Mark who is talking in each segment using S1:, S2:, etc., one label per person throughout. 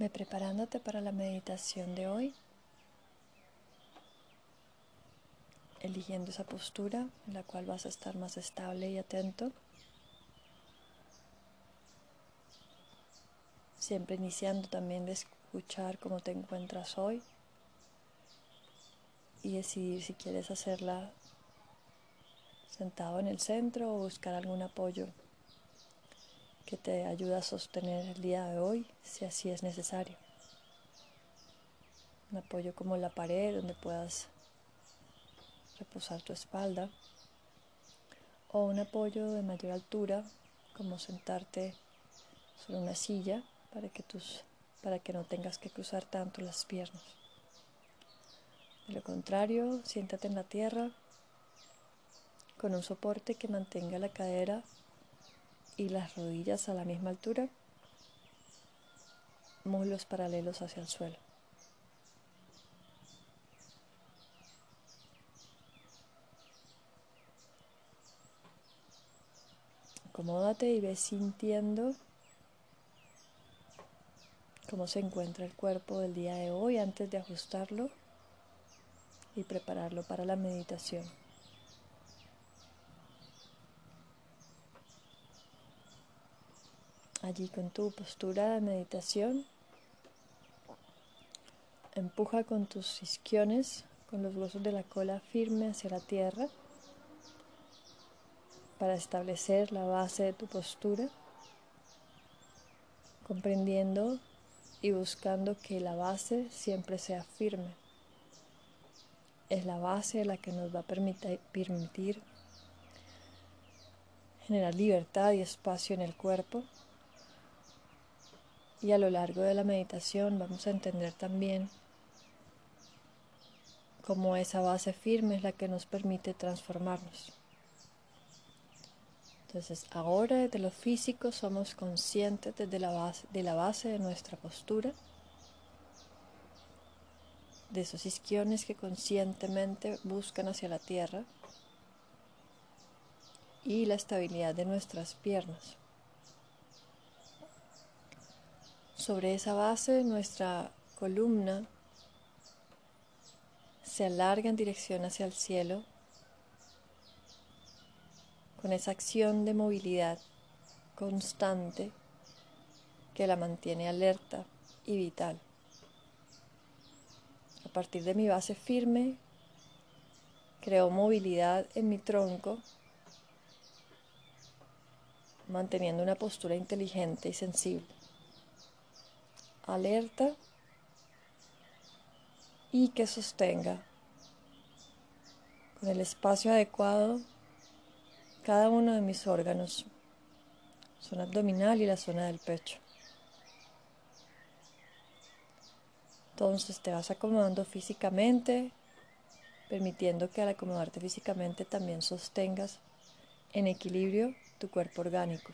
S1: Ve preparándote para la meditación de hoy, eligiendo esa postura en la cual vas a estar más estable y atento. Siempre iniciando también de escuchar cómo te encuentras hoy y decidir si quieres hacerla sentado en el centro o buscar algún apoyo que te ayuda a sostener el día de hoy si así es necesario. Un apoyo como la pared donde puedas reposar tu espalda o un apoyo de mayor altura como sentarte sobre una silla para que, tus, para que no tengas que cruzar tanto las piernas. De lo contrario, siéntate en la tierra con un soporte que mantenga la cadera y las rodillas a la misma altura, muslos paralelos hacia el suelo. Acomódate y ve sintiendo cómo se encuentra el cuerpo del día de hoy antes de ajustarlo y prepararlo para la meditación. Allí con tu postura de meditación. Empuja con tus isquiones, con los huesos de la cola firme hacia la tierra para establecer la base de tu postura, comprendiendo y buscando que la base siempre sea firme. Es la base la que nos va a permitir generar libertad y espacio en el cuerpo y a lo largo de la meditación vamos a entender también cómo esa base firme es la que nos permite transformarnos. Entonces ahora desde lo físico somos conscientes desde la base, de la base de nuestra postura, de esos isquiones que conscientemente buscan hacia la tierra y la estabilidad de nuestras piernas. Sobre esa base nuestra columna se alarga en dirección hacia el cielo con esa acción de movilidad constante que la mantiene alerta y vital. A partir de mi base firme, creo movilidad en mi tronco, manteniendo una postura inteligente y sensible alerta y que sostenga con el espacio adecuado cada uno de mis órganos, zona abdominal y la zona del pecho. Entonces te vas acomodando físicamente, permitiendo que al acomodarte físicamente también sostengas en equilibrio tu cuerpo orgánico.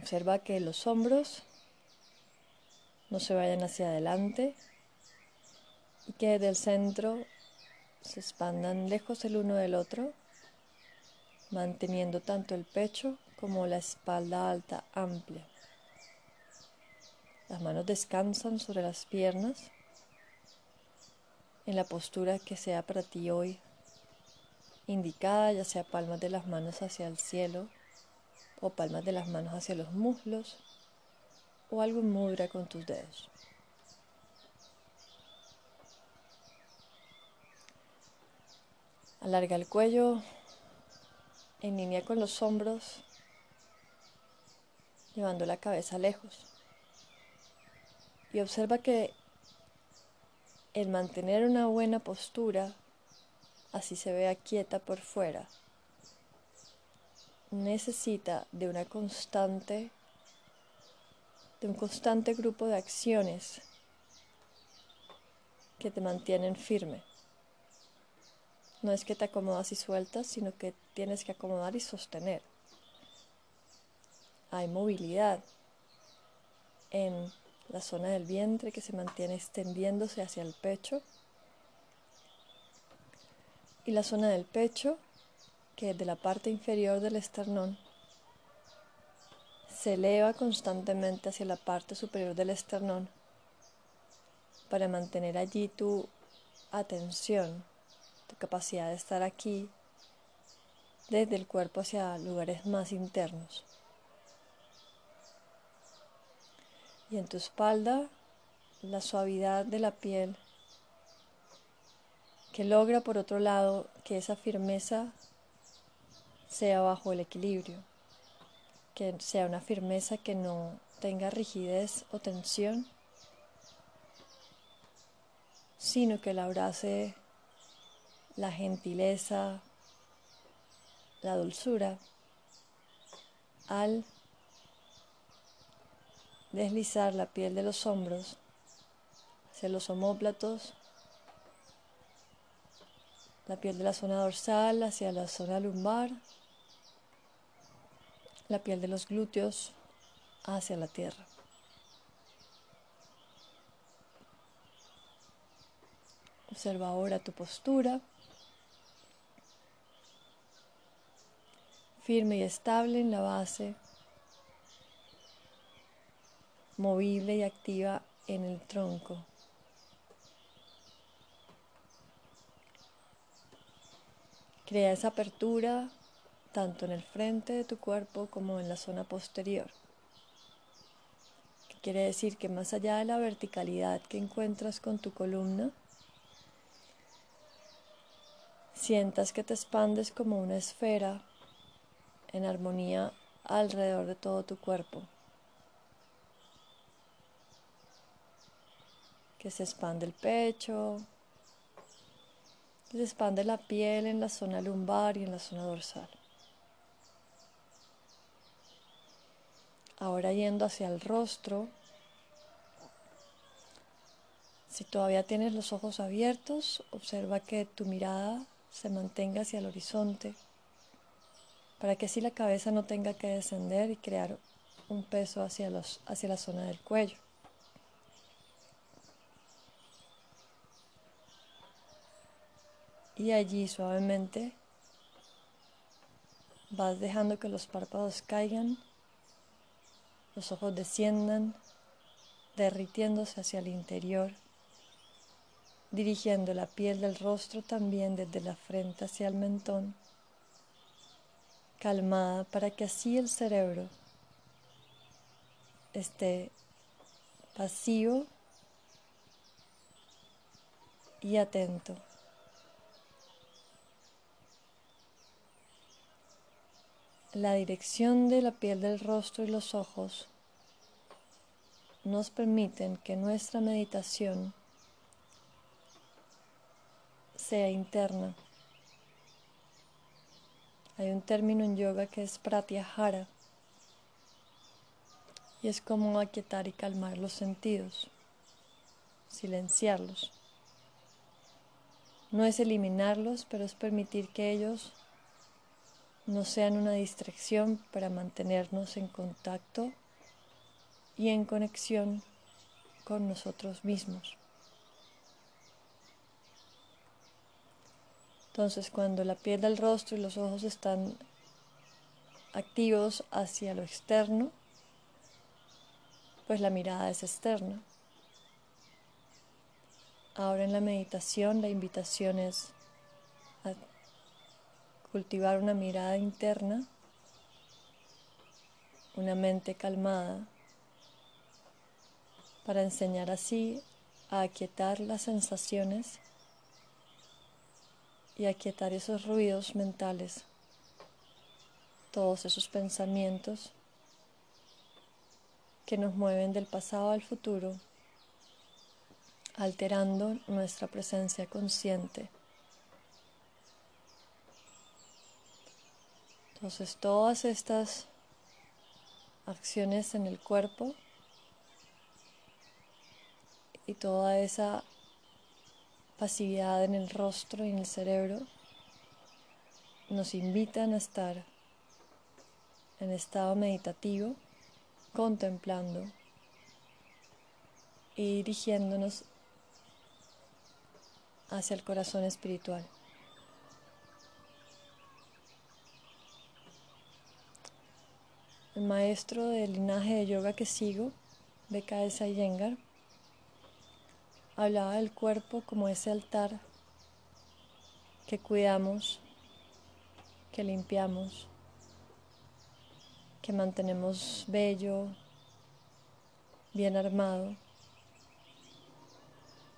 S1: Observa que los hombros no se vayan hacia adelante y que del centro se expandan lejos el uno del otro, manteniendo tanto el pecho como la espalda alta amplia. Las manos descansan sobre las piernas en la postura que sea para ti hoy indicada, ya sea palmas de las manos hacia el cielo o palmas de las manos hacia los muslos o algo mudra con tus dedos. Alarga el cuello en línea con los hombros, llevando la cabeza lejos. Y observa que el mantener una buena postura, así se vea quieta por fuera, necesita de una constante, de un constante grupo de acciones que te mantienen firme. No es que te acomodas y sueltas, sino que tienes que acomodar y sostener. Hay movilidad en la zona del vientre que se mantiene extendiéndose hacia el pecho. Y la zona del pecho que de la parte inferior del esternón se eleva constantemente hacia la parte superior del esternón para mantener allí tu atención, tu capacidad de estar aquí desde el cuerpo hacia lugares más internos. Y en tu espalda, la suavidad de la piel que logra por otro lado que esa firmeza sea bajo el equilibrio, que sea una firmeza que no tenga rigidez o tensión, sino que la abrace la gentileza, la dulzura al deslizar la piel de los hombros hacia los omóplatos la piel de la zona dorsal hacia la zona lumbar, la piel de los glúteos hacia la tierra. Observa ahora tu postura, firme y estable en la base, movible y activa en el tronco. Crea esa apertura tanto en el frente de tu cuerpo como en la zona posterior. Que quiere decir que más allá de la verticalidad que encuentras con tu columna, sientas que te expandes como una esfera en armonía alrededor de todo tu cuerpo. Que se expande el pecho, se expande la piel en la zona lumbar y en la zona dorsal. Ahora yendo hacia el rostro, si todavía tienes los ojos abiertos, observa que tu mirada se mantenga hacia el horizonte para que así la cabeza no tenga que descender y crear un peso hacia, los, hacia la zona del cuello. Y allí suavemente vas dejando que los párpados caigan, los ojos desciendan, derritiéndose hacia el interior, dirigiendo la piel del rostro también desde la frente hacia el mentón, calmada para que así el cerebro esté pasivo y atento. La dirección de la piel del rostro y los ojos nos permiten que nuestra meditación sea interna. Hay un término en yoga que es pratyahara y es como aquietar y calmar los sentidos, silenciarlos. No es eliminarlos, pero es permitir que ellos no sean una distracción para mantenernos en contacto y en conexión con nosotros mismos. Entonces cuando la piel del rostro y los ojos están activos hacia lo externo, pues la mirada es externa. Ahora en la meditación la invitación es cultivar una mirada interna, una mente calmada, para enseñar así a aquietar las sensaciones y aquietar esos ruidos mentales, todos esos pensamientos que nos mueven del pasado al futuro, alterando nuestra presencia consciente. Entonces todas estas acciones en el cuerpo y toda esa pasividad en el rostro y en el cerebro nos invitan a estar en estado meditativo, contemplando y dirigiéndonos hacia el corazón espiritual. El maestro del linaje de yoga que sigo, BKS Iyengar, hablaba del cuerpo como ese altar que cuidamos, que limpiamos, que mantenemos bello, bien armado,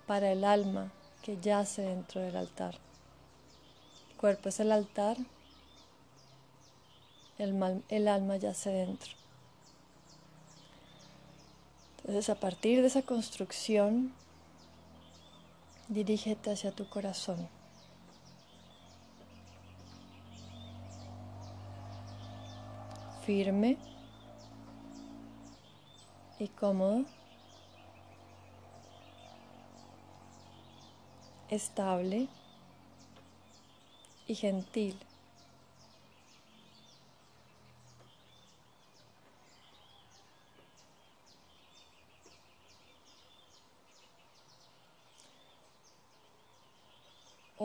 S1: para el alma que yace dentro del altar. El cuerpo es el altar, el, el alma yace dentro. Entonces a partir de esa construcción, dirígete hacia tu corazón. Firme y cómodo. Estable y gentil.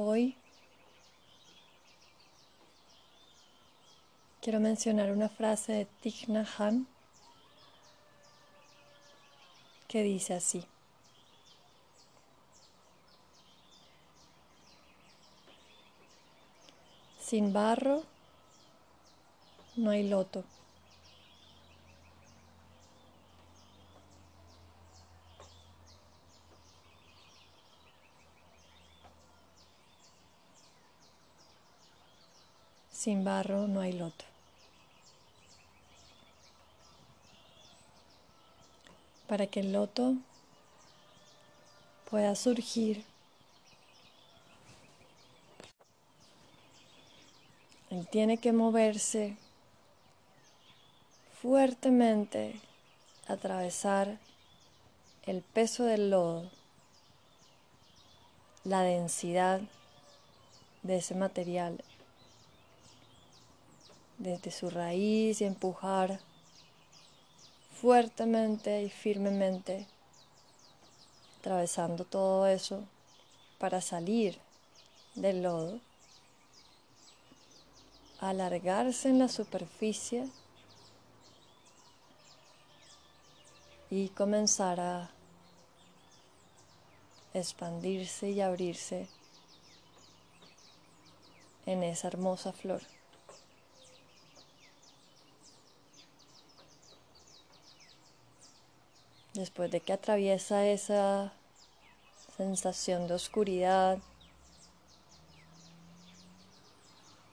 S1: Hoy quiero mencionar una frase de Thich que dice así. Sin barro no hay loto. Sin barro no hay loto. Para que el loto pueda surgir. Él tiene que moverse fuertemente, atravesar el peso del lodo, la densidad de ese material desde su raíz y empujar fuertemente y firmemente, atravesando todo eso para salir del lodo, alargarse en la superficie y comenzar a expandirse y abrirse en esa hermosa flor. Después de que atraviesa esa sensación de oscuridad,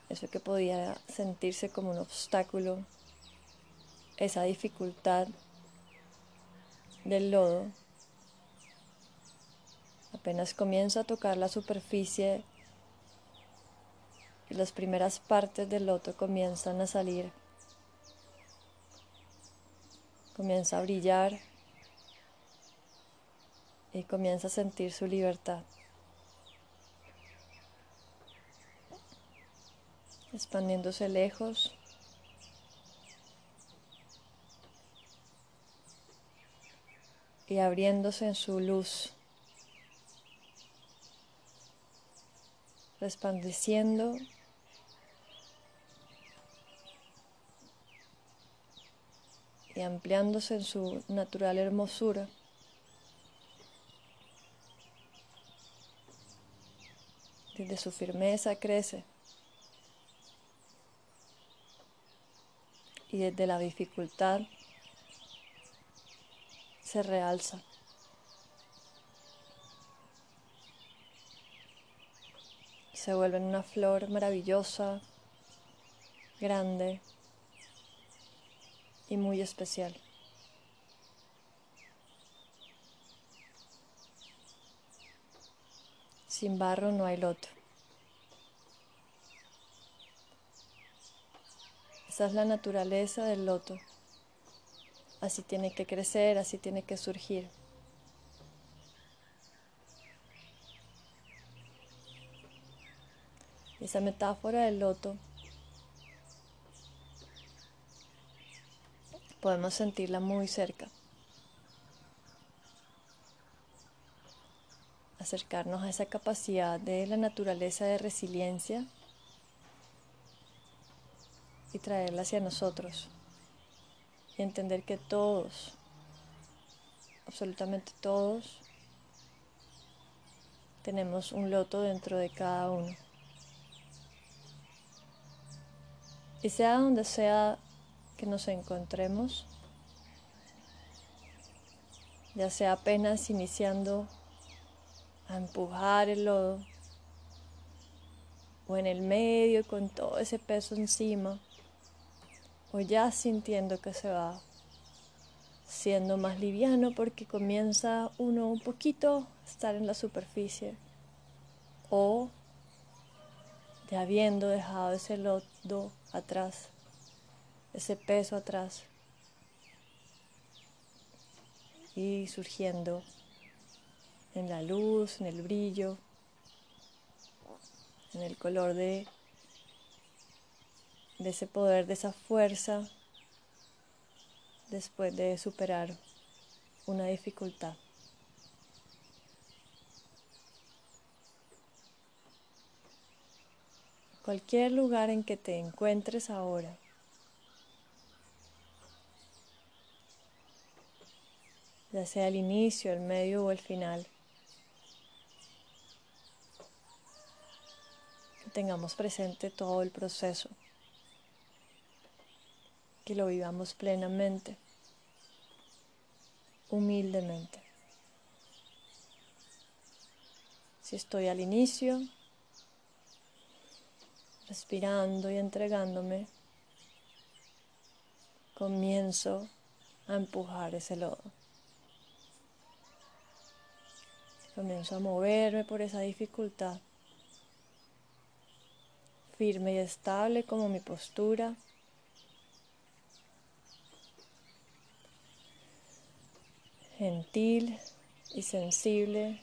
S1: eso que podía sentirse como un obstáculo, esa dificultad del lodo, apenas comienza a tocar la superficie y las primeras partes del loto comienzan a salir, comienza a brillar y comienza a sentir su libertad. Expandiéndose lejos. Y abriéndose en su luz. Resplandeciendo y ampliándose en su natural hermosura. Desde su firmeza crece. Y desde la dificultad se realza. Se vuelve una flor maravillosa, grande y muy especial. Sin barro no hay loto. Esa es la naturaleza del loto. Así tiene que crecer, así tiene que surgir. Esa metáfora del loto podemos sentirla muy cerca. acercarnos a esa capacidad de la naturaleza de resiliencia y traerla hacia nosotros. y entender que todos, absolutamente todos, tenemos un loto dentro de cada uno. Y sea donde sea que nos encontremos, ya sea apenas iniciando a empujar el lodo, o en el medio con todo ese peso encima, o ya sintiendo que se va siendo más liviano porque comienza uno un poquito a estar en la superficie, o de habiendo dejado ese lodo atrás, ese peso atrás, y surgiendo en la luz, en el brillo, en el color de, de ese poder, de esa fuerza, después de superar una dificultad. Cualquier lugar en que te encuentres ahora, ya sea el inicio, el medio o el final. Tengamos presente todo el proceso, que lo vivamos plenamente, humildemente. Si estoy al inicio, respirando y entregándome, comienzo a empujar ese lodo. Comienzo a moverme por esa dificultad, firme y estable como mi postura. Gentil y sensible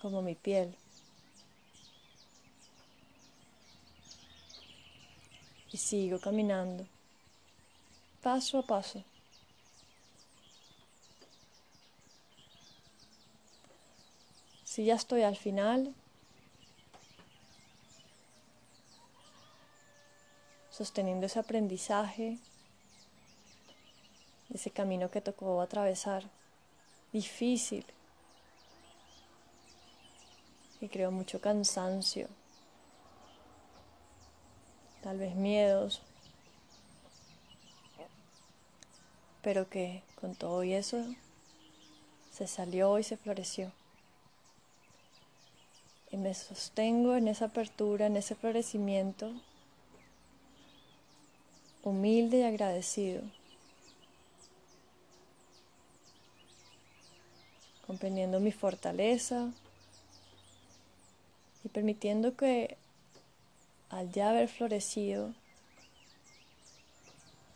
S1: como mi piel. Y sigo caminando, paso a paso. Si ya estoy al final, sosteniendo ese aprendizaje, ese camino que tocó atravesar, difícil, y creo mucho cansancio, tal vez miedos, pero que con todo y eso se salió y se floreció. Y me sostengo en esa apertura, en ese florecimiento, humilde y agradecido, comprendiendo mi fortaleza y permitiendo que al ya haber florecido,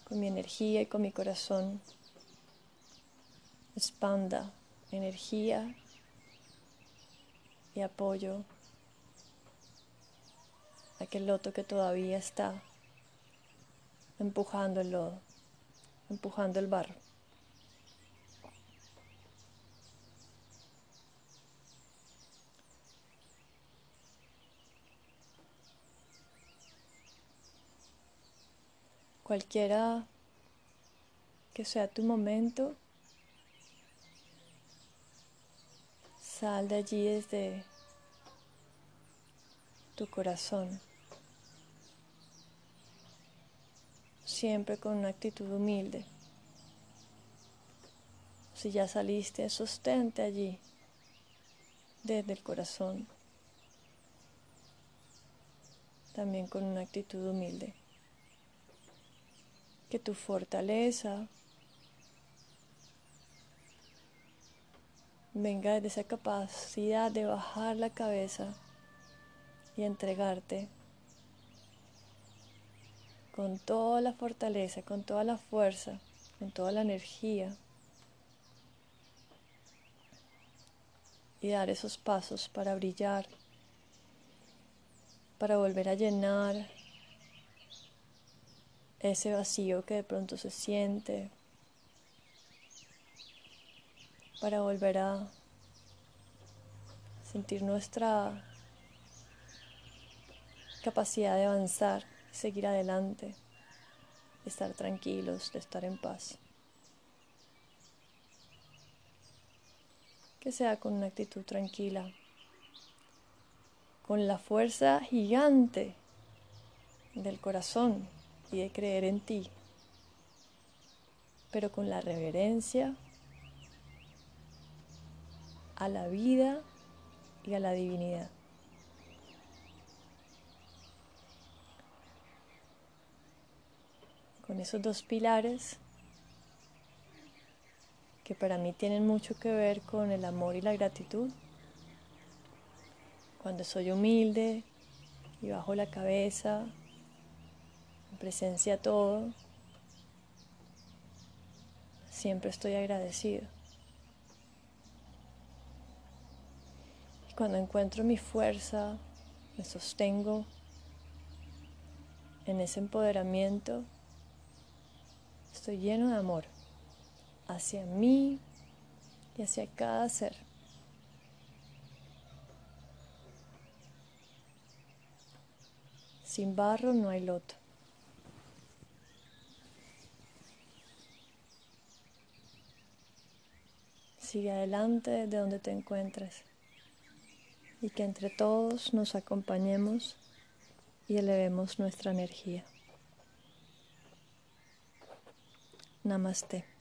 S1: con mi energía y con mi corazón, expanda energía y apoyo aquel loto que todavía está empujando el lodo, empujando el barro. Cualquiera que sea tu momento, Sal de allí desde tu corazón, siempre con una actitud humilde. Si ya saliste, sostente allí desde el corazón, también con una actitud humilde. Que tu fortaleza venga de esa capacidad de bajar la cabeza y entregarte con toda la fortaleza, con toda la fuerza, con toda la energía y dar esos pasos para brillar, para volver a llenar ese vacío que de pronto se siente, para volver a sentir nuestra capacidad de avanzar, seguir adelante, de estar tranquilos, de estar en paz. Que sea con una actitud tranquila, con la fuerza gigante del corazón de creer en ti, pero con la reverencia a la vida y a la divinidad. Con esos dos pilares que para mí tienen mucho que ver con el amor y la gratitud. Cuando soy humilde y bajo la cabeza, presencia todo, siempre estoy agradecido. Cuando encuentro mi fuerza, me sostengo en ese empoderamiento, estoy lleno de amor hacia mí y hacia cada ser. Sin barro no hay loto. Sigue adelante de donde te encuentres y que entre todos nos acompañemos y elevemos nuestra energía. Namaste.